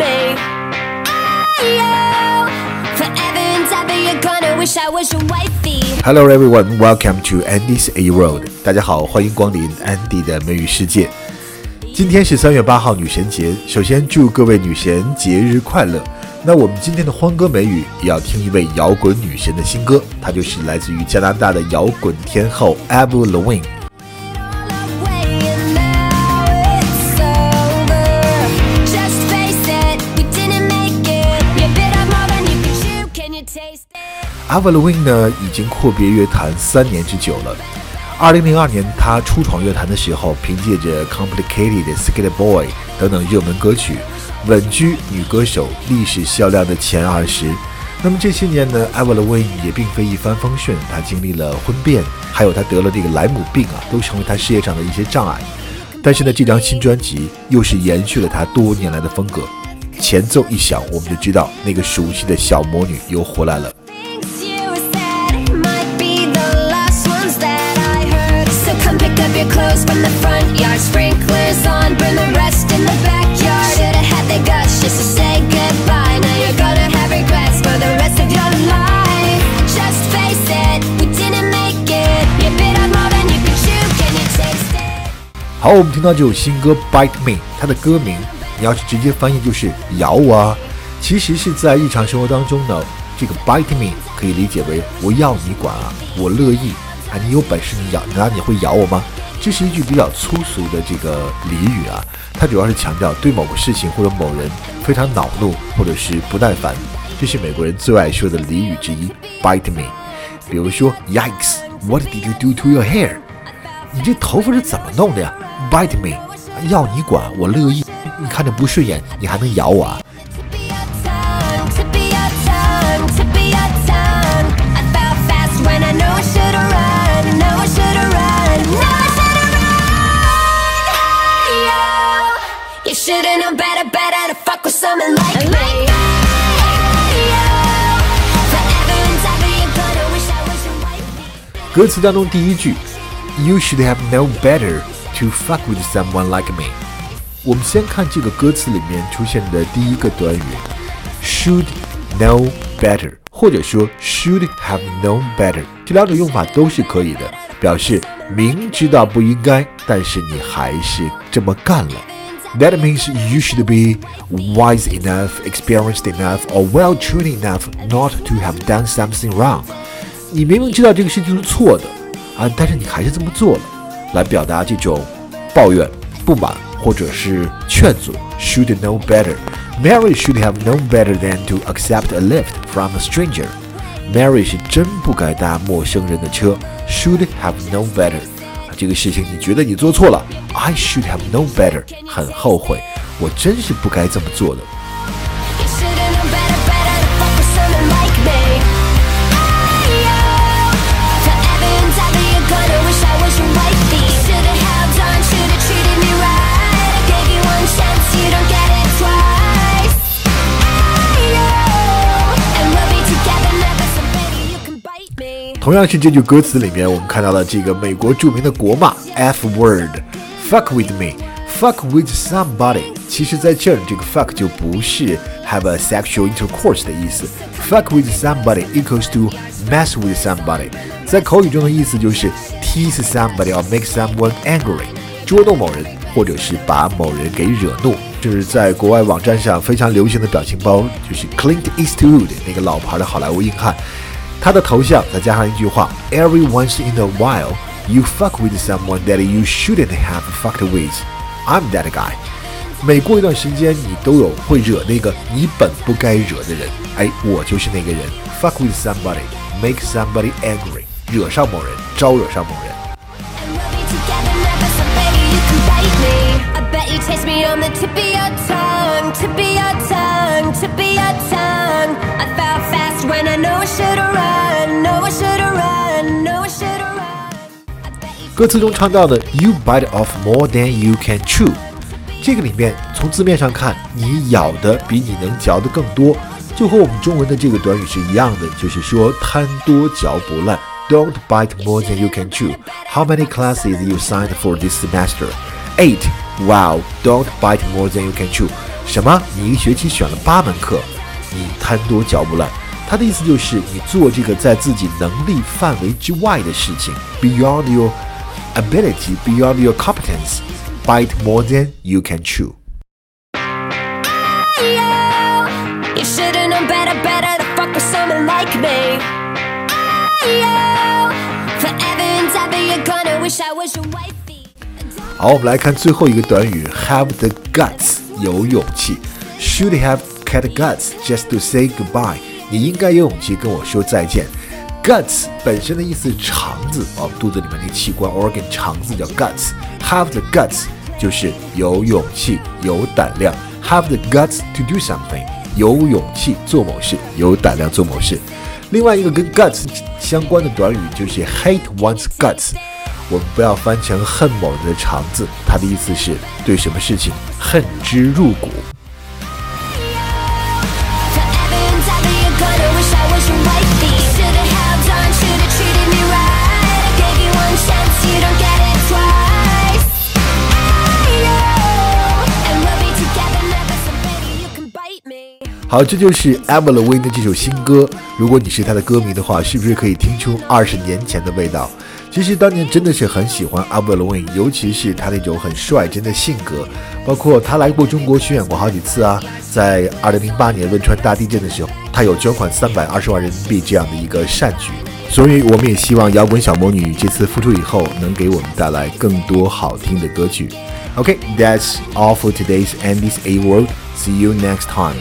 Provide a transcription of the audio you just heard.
hey hello everyone, welcome to Andy's A Road。大家好，欢迎光临 Andy 的美语世界。今天是三月八号女神节，首先祝各位女神节日快乐。那我们今天的欢歌美语也要听一位摇滚女神的新歌，她就是来自于加拿大的摇滚天后 Avril l a v i n e。Avalon 呢，已经阔别乐坛三年之久了。二零零二年，她初闯乐坛的时候，凭借着《Complicated》、《Skate Boy》等等热门歌曲，稳居女歌手历史销量的前二十。那么这些年呢，Avalon 也并非一帆风顺，她经历了婚变，还有她得了这个莱姆病啊，都成为她事业上的一些障碍。但是呢，这张新专辑又是延续了她多年来的风格。前奏一响，我们就知道那个熟悉的小魔女又回来了。Yard. Sprinklers on, burn the rest in the backyard. Should've had the guts just to say goodbye. Now you're gonna have regrets for the rest of your life. Just face it, we didn't make it. You bit off more than you could chew. Can you taste it? 好，我们听到这首新歌《Bite Me》，它的歌名你要是直接翻译就是“咬我啊”，其实是在日常生活当中呢，这个 “bite me” 可以理解为我要你管啊，我乐意啊，你有本事你咬，难道你会咬我吗？这是一句比较粗俗的这个俚语啊，它主要是强调对某个事情或者某人非常恼怒或者是不耐烦，这是美国人最爱说的俚语之一，“bite me”。比如说，Yikes！What did you do to your hair？你这头发是怎么弄的呀？Bite me，要你管，我乐意。你看着不顺眼，你还能咬我啊？Better, to fuck with someone like me. Forever and ever, you're gonna wish I was your wifey. 歌词当中第一句，You should have known better to fuck with someone like me。我们先看这个歌词里面出现的第一个短语，should know better，或者说 should have known better，这两种用法都是可以的，表示明知道不应该，但是你还是这么干了。That means you should be wise enough, experienced enough, or well trained enough not to have done something wrong. 你明明知道这个事情是错的啊，但是你还是这么做了，来表达这种抱怨、不满或者是劝阻。Should know better. Mary should have known better than to accept a lift from a stranger. Mary 是真不该搭陌生人的车。Should have known better. 这个事情你觉得你做错了？I should have known better. 很后悔，我真是不该这么做的。同样是这句歌词里面，我们看到了这个美国著名的国骂 F word，fuck with me，fuck with somebody。其实，在这儿这个 fuck 就不是 have a sexual intercourse 的意思，fuck with somebody equals to mess with somebody。在口语中的意思就是 tease somebody or make someone angry，捉弄某人或者是把某人给惹怒。这是在国外网站上非常流行的表情包，就是 Clint Eastwood 那个老牌的好莱坞硬汉。他的头像再加上一句话：Every once in a while, you fuck with someone that you shouldn't have fucked with. I'm that guy. 每过一段时间，你都有会惹那个你本不该惹的人。哎，我就是那个人。Fuck with somebody, make somebody angry，惹上某人，招惹上某人。 And we'll be together never, so baby, you can bite me. I bet you taste me on the tip of your tongue, tip of your tongue, tip of your tongue. I fell fast when I know I should've run, 歌词中唱到的 "You bite off more than you can chew"，这个里面从字面上看，你咬的比你能嚼的更多，就和我们中文的这个短语是一样的，就是说贪多嚼不烂。Don't bite more than you can chew. How many classes you signed for this semester? Eight. Wow. Don't bite more than you can chew. 什么？你一个学期选了八门课，你贪多嚼不烂。他的意思就是你做这个在自己能力范围之外的事情，beyond your ability, beyond your competence, bite more than you can chew. You should've known better, better to fuck with someone like me. Ayo, forever and ever, you're gonna wish I was your wifey. 好，我们来看最后一个短语，have the guts，有勇气。Should have had guts just to say goodbye。你应该有勇气跟我说再见。 Guts 本身的意思是肠子哦，肚子里面那个器官 organ 肠子叫 guts。Have the guts 就是有勇气、有胆量。Have the guts to do something，有勇气做某事，有胆量做某事。另外一个跟 guts 相关的短语就是 hate one's guts。我们不要翻成恨某人的肠子，它的意思是对什么事情恨之入骨。好，这就是 Avril Lavigne 的这首新歌。如果你是她的歌迷的话，是不是可以听出二十年前的味道？其实当年真的是很喜欢 Avril Lavigne，尤其是他那种很率真的性格，包括他来过中国巡演过好几次啊。在2008年汶川大地震的时候，他有捐款320万人民币这样的一个善举。所以我们也希望摇滚小魔女这次复出以后，能给我们带来更多好听的歌曲。OK，that's all for today's Andy's A World. See you next time.